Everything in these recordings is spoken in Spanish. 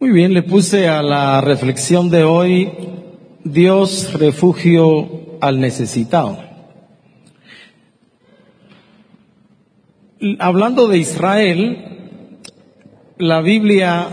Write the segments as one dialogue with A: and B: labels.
A: Muy bien, le puse a la reflexión de hoy, Dios refugio al necesitado. Hablando de Israel, la Biblia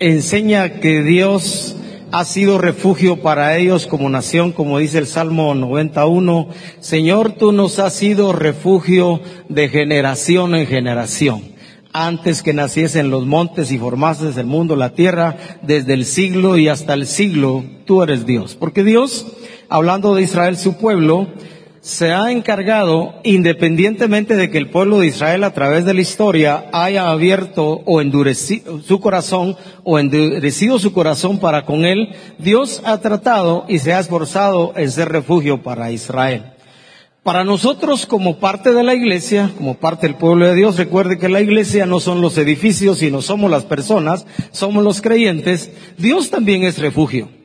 A: enseña que Dios ha sido refugio para ellos como nación, como dice el Salmo 91. Señor, tú nos has sido refugio de generación en generación. Antes que naciesen los montes y formases el mundo, la tierra, desde el siglo y hasta el siglo, tú eres Dios. Porque Dios, hablando de Israel, su pueblo, se ha encargado, independientemente de que el pueblo de Israel a través de la historia haya abierto o endurecido su corazón o endurecido su corazón para con él, Dios ha tratado y se ha esforzado en ser refugio para Israel. Para nosotros como parte de la iglesia, como parte del pueblo de Dios, recuerde que la iglesia no son los edificios, sino somos las personas, somos los creyentes, Dios también es refugio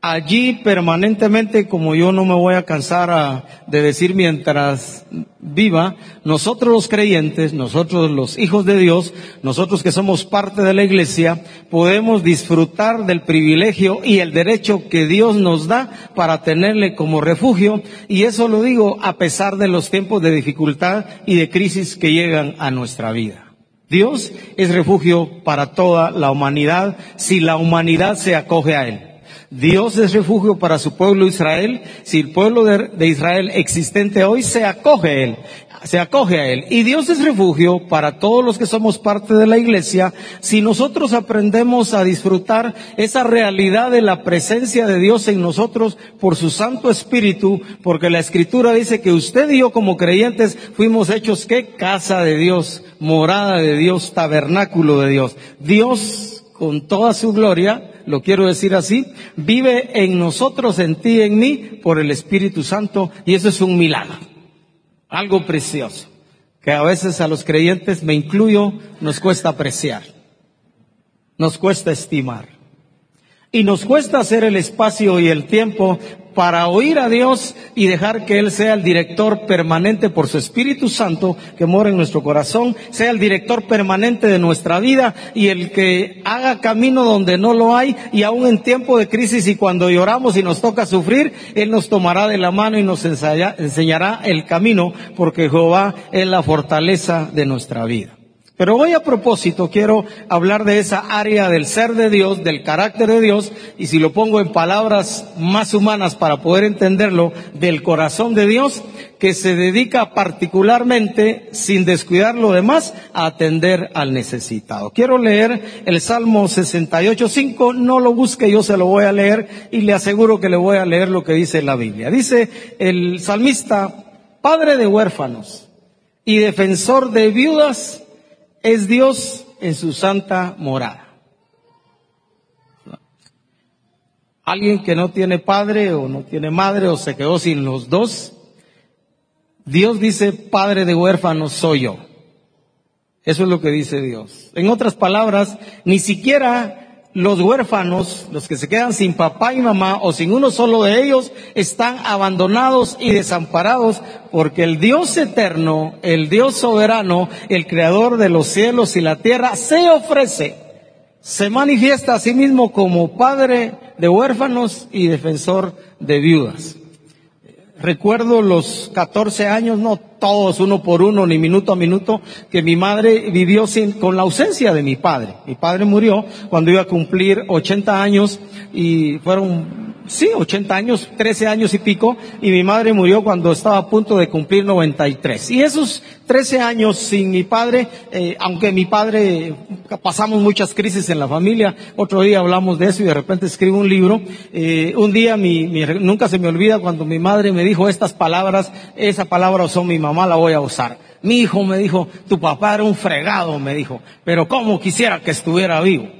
A: allí permanentemente, como yo no me voy a cansar de decir mientras viva, nosotros los creyentes, nosotros los hijos de Dios, nosotros que somos parte de la iglesia, podemos disfrutar del privilegio y el derecho que Dios nos da para tenerle como refugio, y eso lo digo a pesar de los tiempos de dificultad y de crisis que llegan a nuestra vida. Dios es refugio para toda la humanidad si la humanidad se acoge a Él. Dios es refugio para su pueblo Israel si el pueblo de, Israel existente hoy se acoge a Él, se acoge a Él. Y Dios es refugio para todos los que somos parte de la iglesia si nosotros aprendemos a disfrutar esa realidad de la presencia de Dios en nosotros por su Santo Espíritu, porque la Escritura dice que usted y yo como creyentes fuimos hechos que casa de Dios, morada de Dios, tabernáculo de Dios. Dios con toda su gloria lo quiero decir así, vive en nosotros, en ti, en mí, por el Espíritu Santo, y eso es un milagro, algo precioso, que a veces a los creyentes, me incluyo, nos cuesta apreciar, nos cuesta estimar, y nos cuesta hacer el espacio y el tiempo para oír a Dios y dejar que Él sea el director permanente por su Espíritu Santo que mora en nuestro corazón, sea el director permanente de nuestra vida y el que haga camino donde no lo hay y aún en tiempo de crisis y cuando lloramos y nos toca sufrir, Él nos tomará de la mano y nos enseñará el camino porque Jehová es la fortaleza de nuestra vida. Pero hoy a propósito quiero hablar de esa área del ser de Dios, del carácter de Dios, y si lo pongo en palabras más humanas para poder entenderlo, del corazón de Dios, que se dedica particularmente, sin descuidar lo demás, a atender al necesitado. Quiero leer el Salmo 68.5, no lo busque, yo se lo voy a leer y le aseguro que le voy a leer lo que dice la Biblia. Dice el salmista, Padre de huérfanos y defensor de viudas, es Dios en su santa morada. Alguien que no tiene padre o no tiene madre o se quedó sin los dos, Dios dice, padre de huérfanos soy yo. Eso es lo que dice Dios. En otras palabras, ni siquiera los huérfanos, los que se quedan sin papá y mamá o sin uno solo de ellos, están abandonados y desamparados porque el Dios eterno, el Dios soberano, el creador de los cielos y la tierra, se ofrece, se manifiesta a sí mismo como padre de huérfanos y defensor de viudas. Recuerdo los 14 años, no todos uno por uno, ni minuto a minuto, que mi madre vivió sin, con la ausencia de mi padre. Mi padre murió cuando iba a cumplir 80 años y fueron sí, 80 años, 13 años y pico, y mi madre murió cuando estaba a punto de cumplir 93. Y esos 13 años sin mi padre, eh, aunque mi padre, pasamos muchas crisis en la familia, otro día hablamos de eso y de repente escribo un libro, eh, un día mi, nunca se me olvida cuando mi madre me dijo estas palabras, esa palabra usó mi mamá, la voy a usar. Mi hijo me dijo, tu papá era un fregado, me dijo, pero cómo quisiera que estuviera vivo.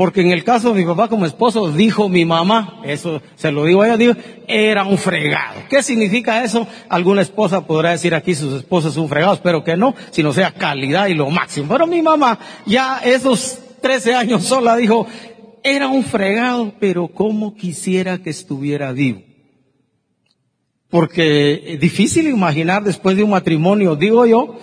A: Porque en el caso de mi papá como esposo, dijo mi mamá, eso se lo digo a ella, era un fregado. ¿Qué significa eso? Alguna esposa podrá decir aquí sus esposos son fregados, pero que no, sino sea calidad y lo máximo. Pero mi mamá ya esos 13 años sola dijo, era un fregado, pero cómo quisiera que estuviera vivo. Porque es difícil imaginar después de un matrimonio, digo yo,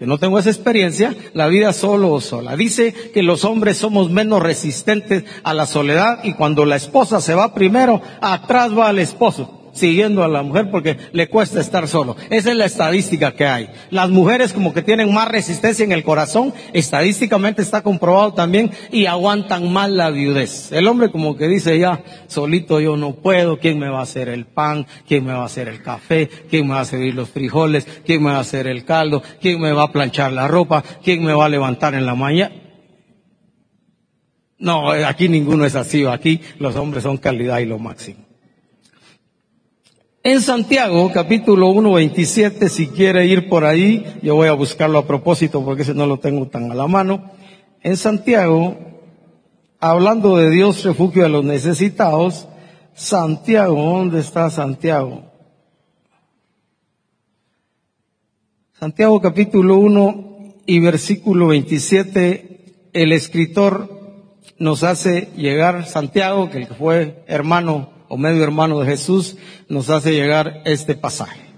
A: Yo no tengo esa experiencia, la vida solo o sola. Dice que los hombres somos menos resistentes a la soledad y cuando la esposa se va primero, atrás va el esposo siguiendo a la mujer porque le cuesta estar solo. Esa es la estadística que hay. Las mujeres como que tienen más resistencia en el corazón, estadísticamente está comprobado también, y aguantan más la viudez. El hombre como que dice ya, solito yo no puedo, ¿quién me va a hacer el pan? ¿Quién me va a hacer el café? ¿Quién me va a servir los frijoles? ¿Quién me va a hacer el caldo? ¿Quién me va a planchar la ropa? ¿Quién me va a levantar en la mañana? No, aquí ninguno es así, aquí los hombres son calidad y lo máximo. En Santiago, capítulo 1, 27, si quiere ir por ahí, yo voy a buscarlo a propósito porque ese no lo tengo tan a la mano. En Santiago, hablando de Dios, refugio de los necesitados, Santiago, ¿dónde está Santiago? Santiago capítulo 1 y versículo 27, el escritor nos hace llegar, Santiago, que fue hermano o medio hermano de Jesús, nos hace llegar este pasaje.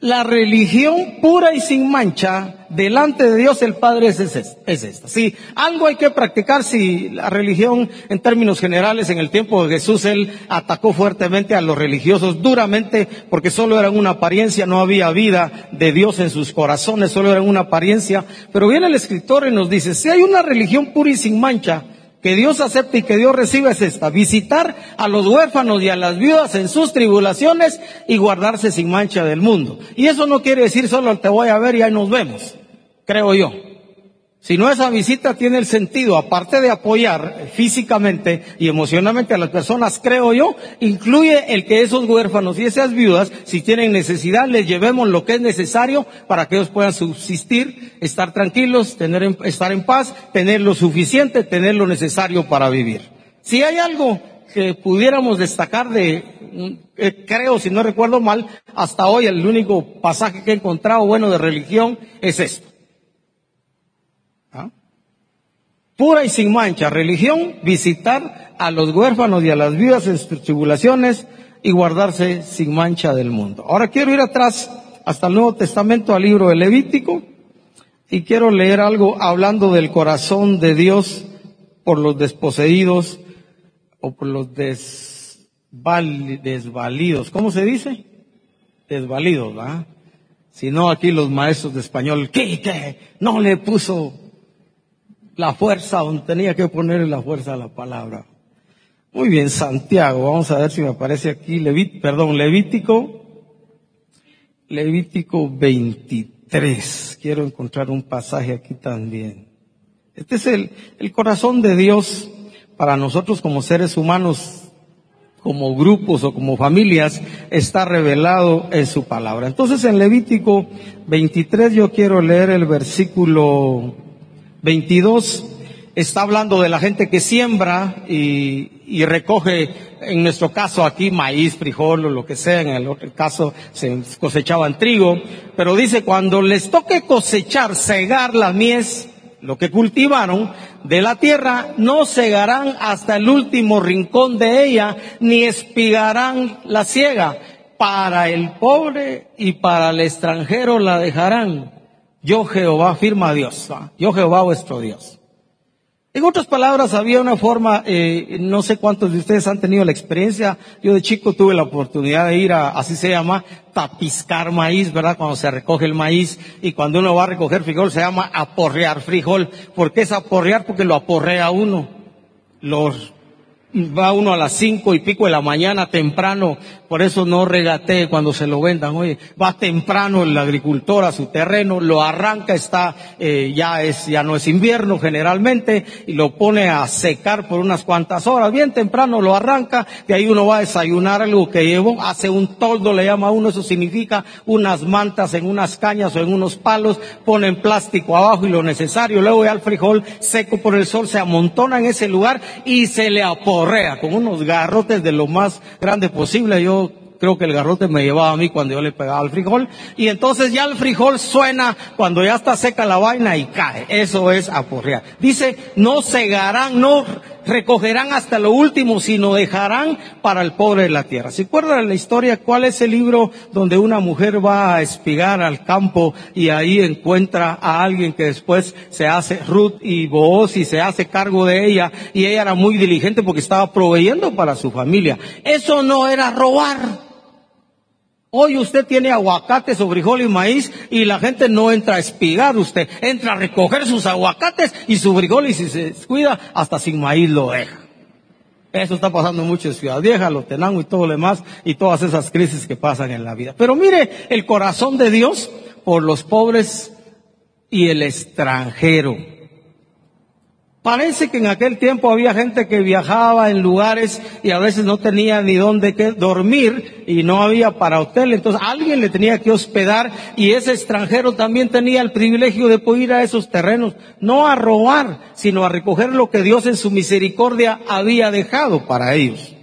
A: La religión pura y sin mancha delante de Dios el Padre es, esta. Si algo hay que practicar, si la religión en términos generales en el tiempo de Jesús él atacó fuertemente a los religiosos duramente porque solo eran una apariencia, no había vida de Dios en sus corazones, solo eran una apariencia. Pero viene el escritor y nos dice, si hay una religión pura y sin mancha, que Dios acepte y que Dios reciba es esta, visitar a los huérfanos y a las viudas en sus tribulaciones y guardarse sin mancha del mundo. Y eso no quiere decir solo te voy a ver y ahí nos vemos, creo yo. Si no, esa visita tiene el sentido, aparte de apoyar físicamente y emocionalmente a las personas, creo yo, incluye el que esos huérfanos y esas viudas, si tienen necesidad, les llevemos lo que es necesario para que ellos puedan subsistir, estar tranquilos, tener, estar en paz, tener lo suficiente, tener lo necesario para vivir. Si hay algo que pudiéramos destacar de, eh, creo, si no recuerdo mal, hasta hoy el único pasaje que he encontrado bueno de religión es esto pura y sin mancha, religión, visitar a los huérfanos y a las viudas en sus tribulaciones y guardarse sin mancha del mundo. Ahora quiero ir atrás hasta el Nuevo Testamento al libro de Levítico y quiero leer algo hablando del corazón de Dios por los desposeídos o por los desvalidos. ¿Cómo se dice? Desvalidos, ¿verdad? Si no, aquí los maestros de español, ¿qué, qué? No le puso la fuerza donde tenía que ponerle la fuerza a la palabra. Muy bien, Santiago, vamos a ver si me aparece aquí, Levit, perdón, Levítico, Levítico 23. Quiero encontrar un pasaje aquí también. Este es el, el corazón de Dios para nosotros como seres humanos, como grupos o como familias, está revelado en su palabra. Entonces en Levítico 23 yo quiero leer el versículo 22 está hablando de la gente que siembra y, recoge, en nuestro caso aquí, maíz, frijol o lo que sea, en el otro caso se cosechaban trigo, pero dice, cuando les toque cosechar, cegar la mies, lo que cultivaron de la tierra, no cegarán hasta el último rincón de ella, ni espigarán la ciega. Para el pobre y para el extranjero la dejarán yo Jehová, firma Dios, yo Jehová vuestro Dios. En otras palabras, había una forma, eh, no sé cuántos de ustedes han tenido la experiencia, yo de chico tuve la oportunidad de ir a, así se llama, tapiscar maíz, ¿verdad? Cuando se recoge el maíz y cuando uno va a recoger frijol se llama aporrear frijol. ¿Por qué es aporrear? Porque lo aporrea uno. Los va uno a las cinco y pico de la mañana temprano, por eso no regatee cuando se lo vendan. Oye, va temprano el agricultor a su terreno, lo arranca, está, eh, ya es, ya no es invierno generalmente, y lo pone a secar por unas cuantas horas. Bien temprano lo arranca, de ahí uno va a desayunar algo que llevó, hace un toldo, le llama uno, eso significa unas mantas en unas cañas o en unos palos, pone en plástico abajo y lo necesario, luego ya el frijol seco por el sol se amontona en ese lugar y se le apoya correa, con unos garrotes de lo más grande posible. Yo creo que el garrote me llevaba a mí cuando yo le pegaba al frijol. Y entonces ya el frijol suena cuando ya está seca la vaina y cae. Eso es aporrear. Dice, no cegarán, no recogerán hasta lo último, sino dejarán para el pobre de la tierra. ¿Se acuerdan la historia? ¿Cuál es el libro donde una mujer va a espigar al campo y ahí encuentra a alguien que después se hace Ruth y Boaz y se hace cargo de ella y ella era muy diligente porque estaba proveyendo para su familia? Eso no era robar. Hoy usted tiene aguacates o frijol y maíz y la gente no entra a espigar usted, entra a recoger sus aguacates y su frijol y si se descuida hasta sin maíz lo deja. Eso está pasando mucho en Ciudad Vieja, los Tenango y todo lo demás y todas esas crisis que pasan en la vida. Pero mire el corazón de Dios por los pobres y el extranjero. Parece que en aquel tiempo había gente que viajaba en lugares y a veces no tenía ni dónde dormir y no había para hotel, entonces alguien le tenía que hospedar y ese extranjero también tenía el privilegio de poder ir a esos terrenos, no a robar, sino a recoger lo que Dios en su misericordia había dejado para ellos.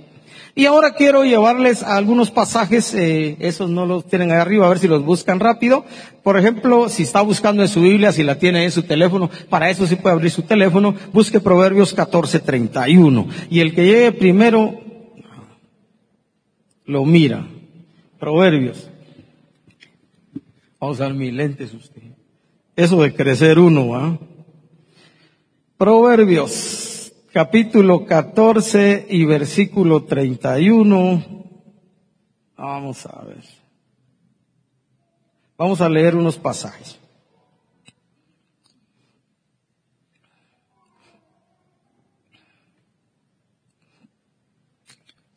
A: Y ahora quiero llevarles a algunos pasajes, eh, esos no los tienen ahí arriba, a ver si los buscan rápido. Por ejemplo, si está buscando en su Biblia, si la tiene en su teléfono, para eso sí puede abrir su teléfono, busque Proverbios 14:31. Y el que llegue primero, lo mira. Proverbios. Vamos a usar mis lentes usted. Eso de crecer uno, ¿ah? Proverbios capítulo 14 y versículo 31. Vamos a ver. Vamos a leer unos pasajes.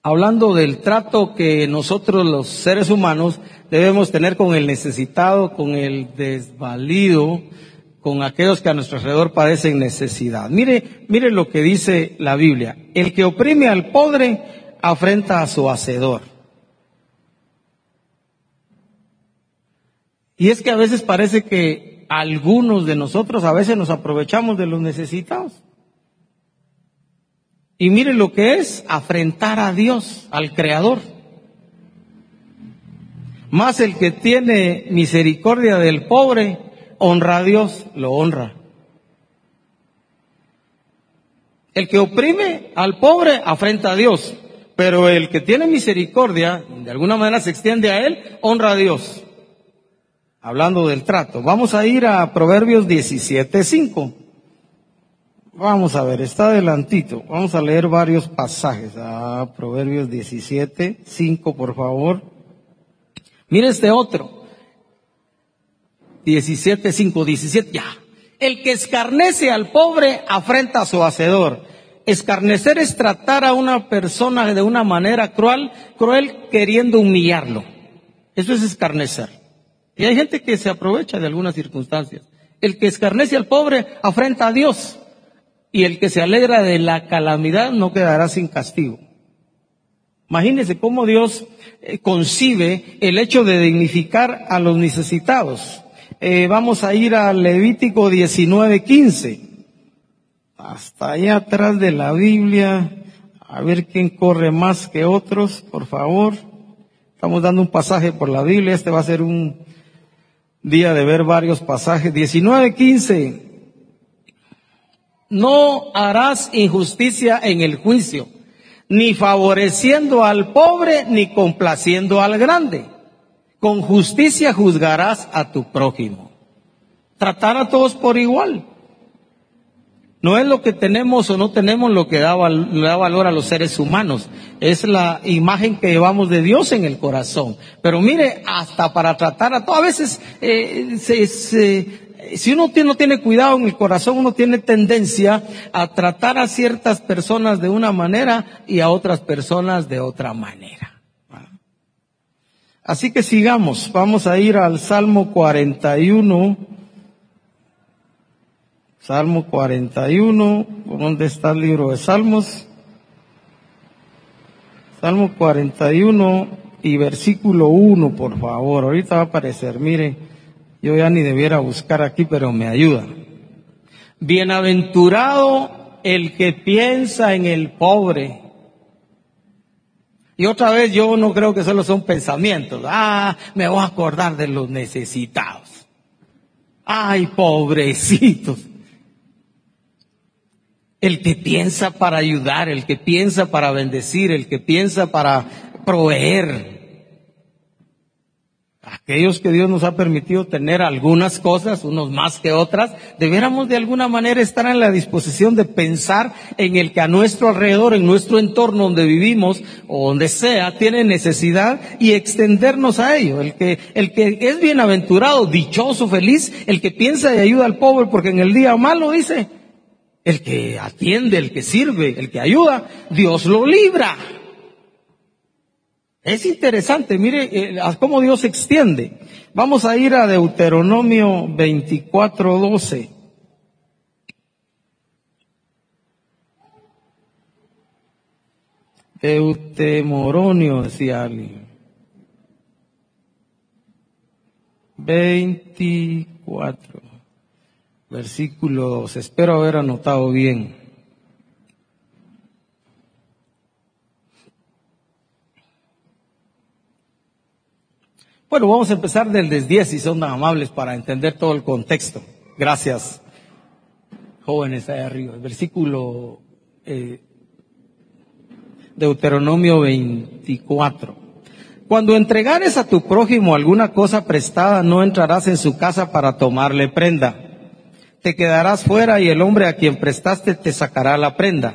A: Hablando del trato que nosotros los seres humanos debemos tener con el necesitado, con el desvalido, con aquellos que a nuestro alrededor padecen necesidad. Mire, mire lo que dice la Biblia. El que oprime al pobre afrenta a su hacedor. Y es que a veces parece que algunos de nosotros a veces nos aprovechamos de los necesitados. Y mire lo que es afrentar a Dios, al Creador. Más el que tiene misericordia del pobre honra a Dios, lo honra. El que oprime al pobre afrenta a Dios, pero el que tiene misericordia, de alguna manera se extiende a él, honra a Dios. Hablando del trato. Vamos a ir a Proverbios 17.5. Vamos a ver, está adelantito. Vamos a leer varios pasajes. A Proverbios 17.5, por favor. Mire este otro. 17, 5, 17, ya. El que escarnece al pobre afrenta a su hacedor. Escarnecer es tratar a una persona de una manera cruel, cruel queriendo humillarlo. Eso es escarnecer. Y hay gente que se aprovecha de algunas circunstancias. El que escarnece al pobre afrenta a Dios. Y el que se alegra de la calamidad no quedará sin castigo. Imagínense cómo Dios eh, concibe el hecho de dignificar a los necesitados. Eh, vamos a ir a Levítico 19:15. Hasta allá atrás de la Biblia, a ver quién corre más que otros, por favor. Estamos dando un pasaje por la Biblia, este va a ser un día de ver varios pasajes. 19:15. No harás injusticia en el juicio, ni favoreciendo al pobre, ni complaciendo al grande con justicia juzgarás a tu prójimo. Tratar a todos por igual. No es lo que tenemos o no tenemos lo que da, da, valor a los seres humanos. Es la imagen que llevamos de Dios en el corazón. Pero mire, hasta para tratar a todos, a veces, eh, si uno no tiene cuidado en el corazón, uno tiene tendencia a tratar a ciertas personas de una manera y a otras personas de otra manera. Así que sigamos, vamos a ir al Salmo 41. Salmo 41, ¿dónde está el libro de Salmos? Salmo 41 y versículo 1, por favor. Ahorita va a aparecer, mire, yo ya ni debiera buscar aquí, pero me ayuda. Bienaventurado el que piensa en el pobre y otra vez yo no creo que solo son pensamientos. Ah, me voy a acordar de los necesitados. Ay, pobrecitos. El que piensa para ayudar, el que piensa para bendecir, el que piensa para proveer. Aquellos que Dios nos ha permitido tener algunas cosas, unos más que otras, debiéramos de alguna manera estar en la disposición de pensar en el que a nuestro alrededor, en nuestro entorno donde vivimos o donde sea, tiene necesidad y extendernos a ello. El que, el que es bienaventurado, dichoso, feliz, el que piensa y ayuda al pobre porque en el día malo dice, el que atiende, el que sirve, el que ayuda, Dios lo libra. Es interesante, mire eh, cómo Dios se extiende. Vamos a ir a Deuteronomio 24, 12. Deutemoronio, decía alguien. 24, versículos, espero haber anotado bien. Bueno, vamos a empezar del 10 si son amables para entender todo el contexto. Gracias, jóvenes ahí arriba. Versículo eh, Deuteronomio 24. Cuando entregares a tu prójimo alguna cosa prestada, no entrarás en su casa para tomarle prenda. Te quedarás fuera y el hombre a quien prestaste te sacará la prenda.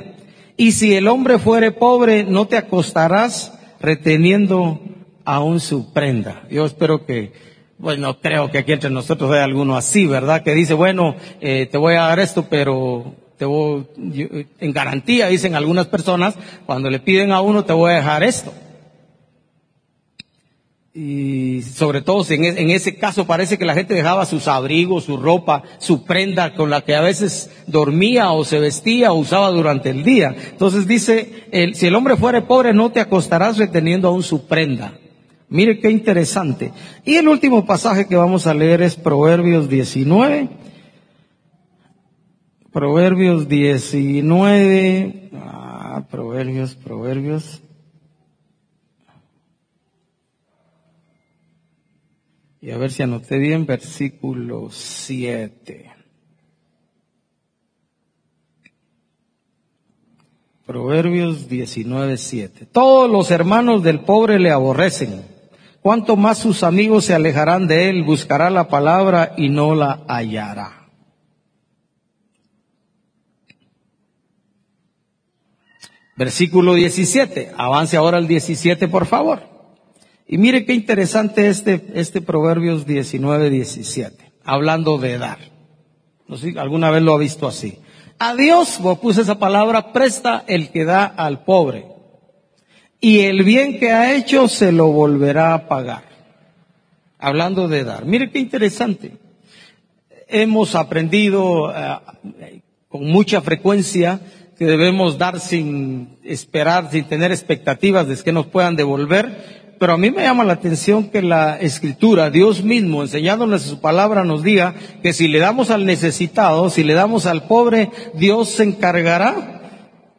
A: Y si el hombre fuere pobre, no te acostarás reteniendo aún su prenda. Yo espero que, bueno, creo que aquí entre nosotros hay alguno así, ¿verdad? Que dice, bueno, eh, te voy a dar esto, pero te voy, en garantía, dicen algunas personas, cuando le piden a uno, te voy a dejar esto. Y sobre todo en, en ese caso parece que la gente dejaba sus abrigos, su ropa, su prenda con la que a veces dormía o se vestía o usaba durante el día. Entonces dice, el, si el hombre fuere pobre no te acostarás reteniendo aún su prenda. Mire qué interesante. Y el último pasaje que vamos a leer es Proverbios 19. Proverbios 19. Ah, Proverbios, Proverbios. Y a ver si anoté bien, versículo 7. Proverbios 19, 7. Todos los hermanos del pobre le aborrecen cuanto más sus amigos se alejarán de él, buscará la palabra y no la hallará. Versículo 17. Avance ahora al 17, por favor. Y mire qué interesante este, este Proverbios 19, 17. Hablando de dar. No sé, alguna vez lo ha visto así. A Dios, esa palabra, presta el que da al pobre y el bien que ha hecho se lo volverá a pagar. Hablando de dar. Mire qué interesante. Hemos aprendido eh, con mucha frecuencia que debemos dar sin esperar, sin tener expectativas de que nos puedan devolver. Pero a mí me llama la atención que la escritura, Dios mismo, enseñándonos su palabra, nos diga que si le damos al necesitado, si le damos al pobre, Dios se encargará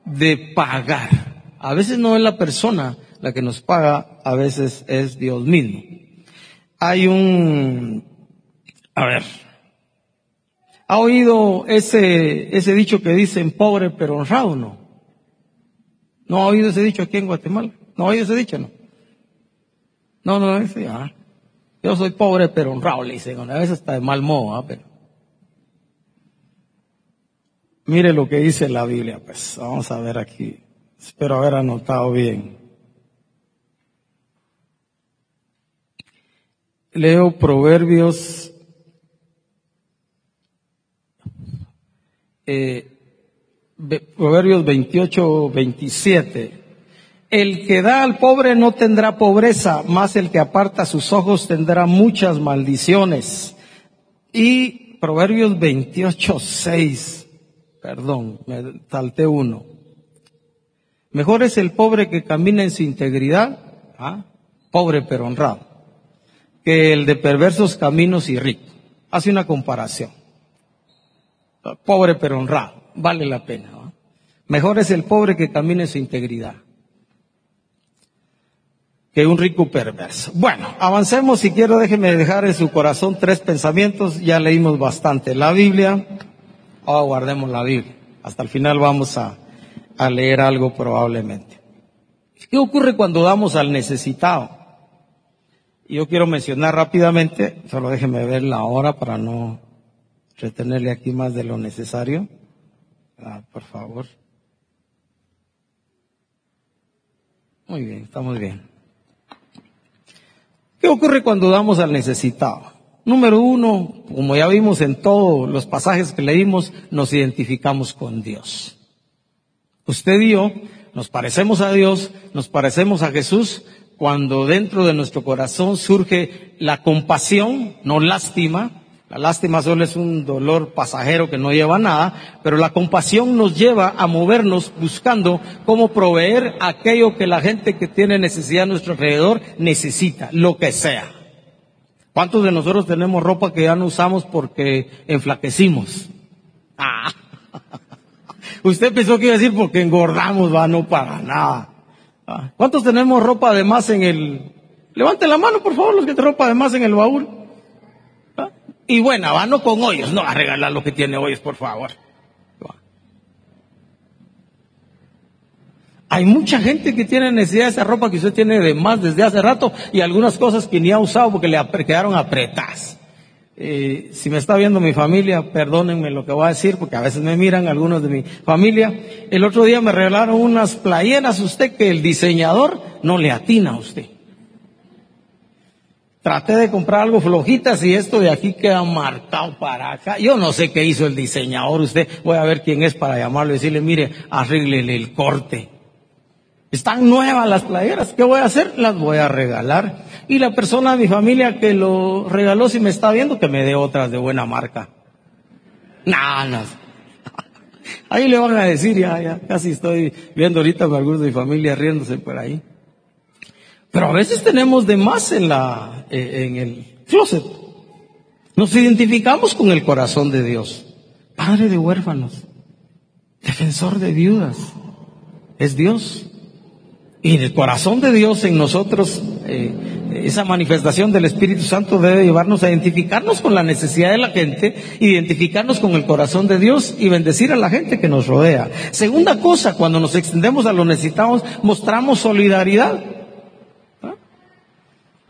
A: de pagar. A veces no es la persona la que nos paga, a veces es Dios mismo. Hay un, a ver, ¿ha oído ese, ese dicho que dicen pobre pero honrado no? ¿No ha oído ese dicho aquí en Guatemala? ¿No ha oído ese dicho no? No, no, ese, ah. Yo soy pobre pero honrado, le dicen, a veces está de mal modo, ah, pero. Mire lo que dice la Biblia, pues, vamos a ver aquí. Espero haber anotado bien. Leo Proverbios eh, Proverbios 28, 27. El que da al pobre no tendrá pobreza, más el que aparta sus ojos tendrá muchas maldiciones. Y Proverbios 28, 6. Perdón, me salté uno. Mejor es el pobre que camina en su integridad, ¿ah? pobre pero honrado, que el de perversos caminos y rico. Hace una comparación. Pobre pero honrado, vale la pena. Mejor es el pobre que camina en su integridad que un rico perverso. Bueno, avancemos si quiero, déjeme dejar en su corazón tres pensamientos, ya leímos bastante la Biblia, ahora guardemos la Biblia. hasta el final vamos a, a leer algo probablemente. ¿Qué ocurre cuando damos al necesitado? Yo quiero mencionar rápidamente, solo déjeme ver la hora para no retenerle aquí más de lo necesario. Ah, por favor. Muy bien, estamos bien. ¿Qué ocurre cuando damos al necesitado? Número uno, como ya vimos en todos los pasajes que leímos, nos identificamos con Dios. Usted y yo nos parecemos a Dios, nos parecemos a Jesús, cuando dentro de nuestro corazón surge la compasión, no lástima, la lástima solo es un dolor pasajero que no lleva a nada, pero la compasión nos lleva a movernos buscando cómo proveer aquello que la gente que tiene necesidad a nuestro alrededor necesita, lo que sea. ¿Cuántos de nosotros tenemos ropa que ya no usamos porque enflaquecimos? Ah. Usted pensó que iba a decir porque engordamos, va, no para nada. Ah. ¿Cuántos tenemos ropa de más en el... Levante la mano, por favor, los que tienen ropa de más en el baúl. Y buena, va, no con hoyos, no a regalar lo que tiene hoyos, por favor. Hay mucha gente que tiene necesidad de esa ropa que usted tiene de más desde hace rato y algunas cosas que ni ha usado porque le quedaron apretadas. Eh, si me está viendo mi familia, perdónenme lo que voy a decir porque a veces me miran algunos de mi familia. El otro día me regalaron unas playeras usted que el diseñador no le atina a usted. Traté de comprar algo flojitas y esto de aquí queda marcado para acá. Yo no sé qué hizo el diseñador. Usted, voy a ver quién es para llamarlo y decirle, mire, arréglele el corte. Están nuevas las playeras. ¿Qué voy a hacer? Las voy a regalar. Y la persona de mi familia que lo regaló, si me está viendo, que me dé otras de buena marca. Nada. Ahí le van a decir, ya, ya, casi estoy viendo ahorita algunos de mi familia riéndose por ahí. Pero a veces tenemos de más en la, eh, en el closet. Nos identificamos con el corazón de Dios. Padre de huérfanos. Defensor de viudas. Es Dios. Y el corazón de Dios en nosotros, eh, esa manifestación del Espíritu Santo debe llevarnos a identificarnos con la necesidad de la gente, identificarnos con el corazón de Dios y bendecir a la gente que nos rodea. Segunda cosa, cuando nos extendemos a lo necesitados, mostramos solidaridad.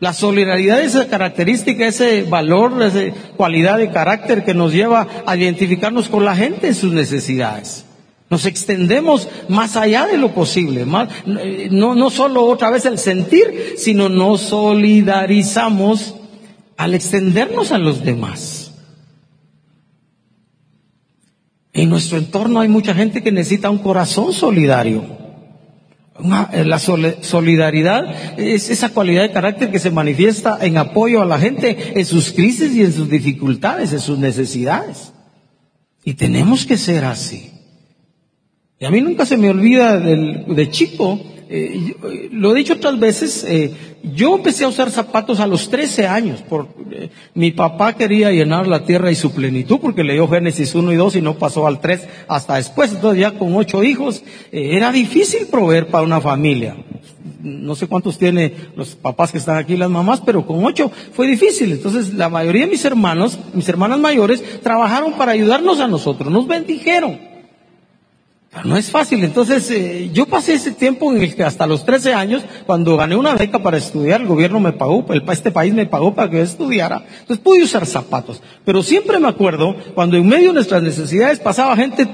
A: La solidaridad es esa característica, ese valor, esa cualidad de carácter que nos lleva a identificarnos con la gente en sus necesidades. Nos extendemos más allá de lo posible, no, no solo otra vez el sentir, sino nos solidarizamos al extendernos a los demás. En nuestro entorno hay mucha gente que necesita un corazón solidario. Eh, la solidaridad es esa cualidad de carácter que se manifiesta en apoyo a la gente en sus crisis y en sus dificultades, en sus necesidades. Y tenemos que ser así. Y a mí nunca se me olvida de chico, eh, eh, lo he dicho otras veces, yo empecé a usar zapatos a los 13 años. Por, eh, mi papá quería llenar la tierra y su plenitud porque leyó Génesis 1 y 2 y no pasó al 3 hasta después. Entonces ya con ocho hijos eh, era difícil proveer para una familia. No sé cuántos tiene los papás que están aquí, las mamás, pero con ocho fue difícil. Entonces la mayoría de mis hermanos, mis hermanas mayores, trabajaron para ayudarnos a nosotros, nos bendijeron no es fácil. Entonces, eh, yo pasé ese tiempo en el que hasta los 13 años, cuando gané una beca para estudiar, el gobierno me pagó, el, este país me pagó para que estudiara. Entonces pude usar zapatos. Pero siempre me acuerdo cuando en medio de nuestras necesidades pasaba gente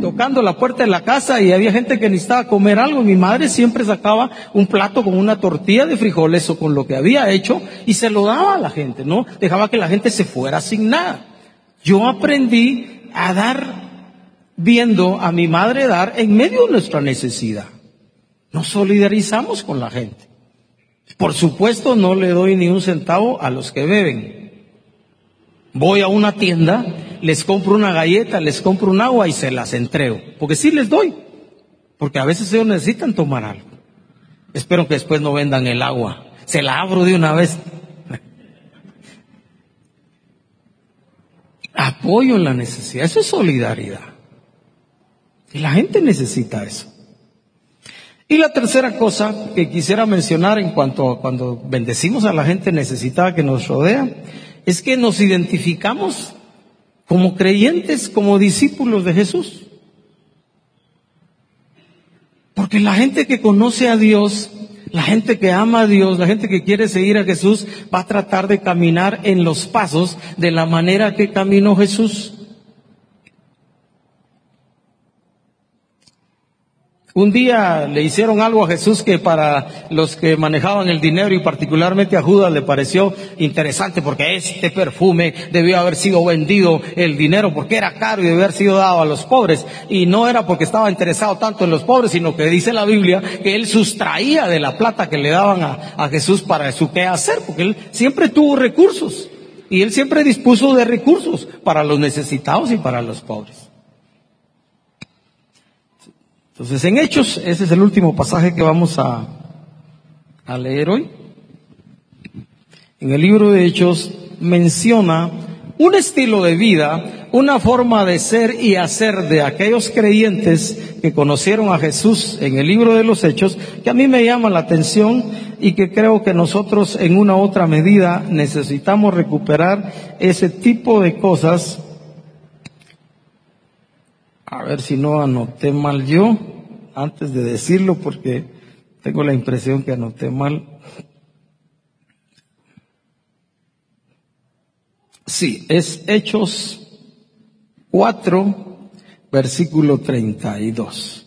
A: tocando la puerta de la casa y había gente que necesitaba comer algo. Mi madre siempre sacaba un plato con una tortilla de frijoles o con lo que había hecho y se lo daba a la gente, ¿no? Dejaba que la gente se fuera sin nada. Yo aprendí a dar viendo a mi madre dar en medio de nuestra necesidad. Nos solidarizamos con la gente. Por supuesto, no le doy ni un centavo a los que beben. Voy a una tienda, les compro una galleta, les compro un agua y se las entrego. Porque sí les doy. Porque a veces ellos necesitan tomar algo. Espero que después no vendan el agua. Se la abro de una vez. Apoyo en la necesidad. Eso es solidaridad. Y la gente necesita eso. Y la tercera cosa que quisiera mencionar en cuanto a cuando bendecimos a la gente necesitada que nos rodea, es que nos identificamos como creyentes, como discípulos de Jesús. Porque la gente que conoce a Dios, la gente que ama a Dios, la gente que quiere seguir a Jesús, va a tratar de caminar en los pasos de la manera que caminó Jesús. Un día le hicieron algo a Jesús que para los que manejaban el dinero y particularmente a Judas le pareció interesante porque este perfume debió haber sido vendido el dinero porque era caro y debió haber sido dado a los pobres. Y no era porque estaba interesado tanto en los pobres, sino que dice la Biblia que él sustraía de la plata que le daban a, a Jesús para su qué hacer, porque él siempre tuvo recursos y él siempre dispuso de recursos para los necesitados y para los pobres. Entonces, en Hechos, ese es el último pasaje que vamos a, leer hoy. En el libro de Hechos menciona un estilo de vida, una forma de ser y hacer de aquellos creyentes que conocieron a Jesús en el libro de los Hechos, que a mí me llama la atención y que creo que nosotros en una u otra medida necesitamos recuperar ese tipo de cosas a ver si no anoté mal yo antes de decirlo porque tengo la impresión que anoté mal. Sí, es Hechos 4, versículo 32.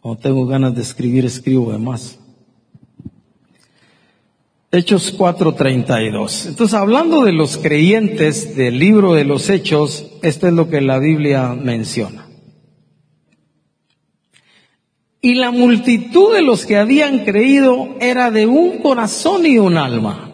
A: Cuando tengo ganas de escribir, escribo además. Hechos 4:32. Entonces, hablando de los creyentes del libro de los Hechos, esto es lo que la Biblia menciona. Y la multitud de los que habían creído era de un corazón y un alma.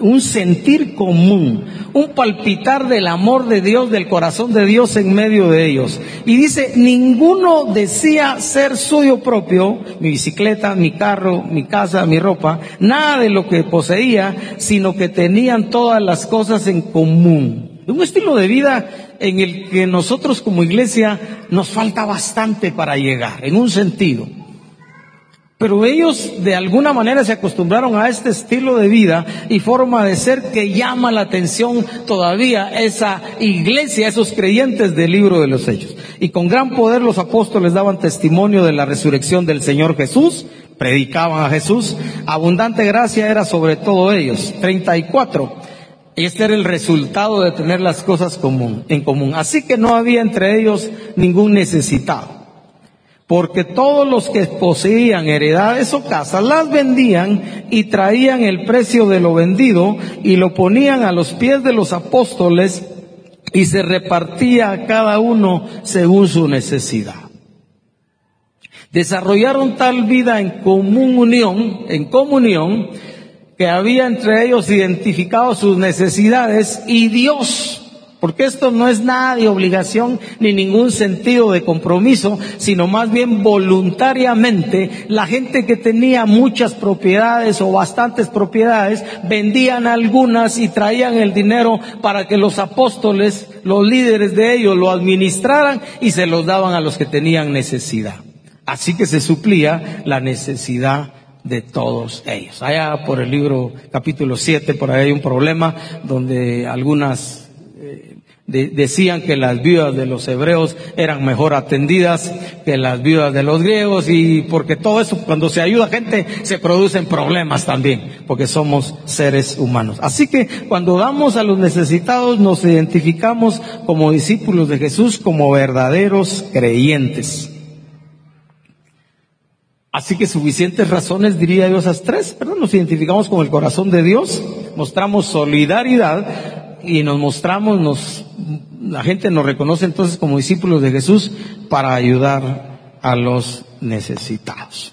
A: Un sentir común, un palpitar del amor de Dios, del corazón de Dios en medio de ellos. Y dice, ninguno decía ser suyo propio, mi bicicleta, mi carro, mi casa, mi ropa, nada de lo que poseía, sino que tenían todas las cosas en común. Un estilo de vida en el que nosotros como iglesia nos falta bastante para llegar, en un sentido. Pero ellos de alguna manera se acostumbraron a este estilo de vida y forma de ser que llama la atención todavía esa iglesia, esos creyentes del libro de los Hechos. Y con gran poder los apóstoles daban testimonio de la resurrección del Señor Jesús, predicaban a Jesús, abundante gracia era sobre todo ellos. 34. Este era el resultado de tener las cosas común, en común. Así que no había entre ellos ningún necesitado. Porque todos los que poseían heredades o casas las vendían y traían el precio de lo vendido y lo ponían a los pies de los apóstoles y se repartía a cada uno según su necesidad. Desarrollaron tal vida en común unión, en comunión, que había entre ellos identificado sus necesidades y Dios, porque esto no es nada de obligación ni ningún sentido de compromiso, sino más bien voluntariamente la gente que tenía muchas propiedades o bastantes propiedades vendían algunas y traían el dinero para que los apóstoles, los líderes de ellos lo administraran y se los daban a los que tenían necesidad. Así que se suplía la necesidad de todos ellos. Allá por el libro capítulo 7, por ahí hay un problema donde algunas decían que las viudas de los hebreos eran mejor atendidas que las viudas de los griegos y porque todo eso, cuando se ayuda a gente, se producen problemas también, porque somos seres humanos. Así que cuando damos a los necesitados nos identificamos como discípulos de Jesús, como verdaderos creyentes. Así que suficientes razones, diría yo, esas tres, pero nos identificamos con el corazón de Dios, mostramos solidaridad y nos mostramos, nos, la gente nos reconoce entonces como discípulos de Jesús para ayudar a los necesitados.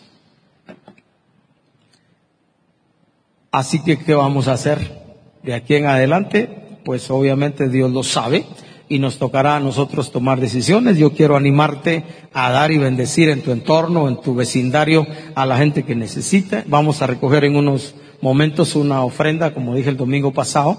A: Así que, ¿qué vamos a hacer de aquí en adelante? Pues obviamente Dios lo sabe y nos tocará a nosotros tomar decisiones. Yo quiero animarte a dar y bendecir en tu entorno, en tu vecindario, a la gente que necesita. Vamos a recoger en unos momentos una ofrenda, como dije el domingo pasado.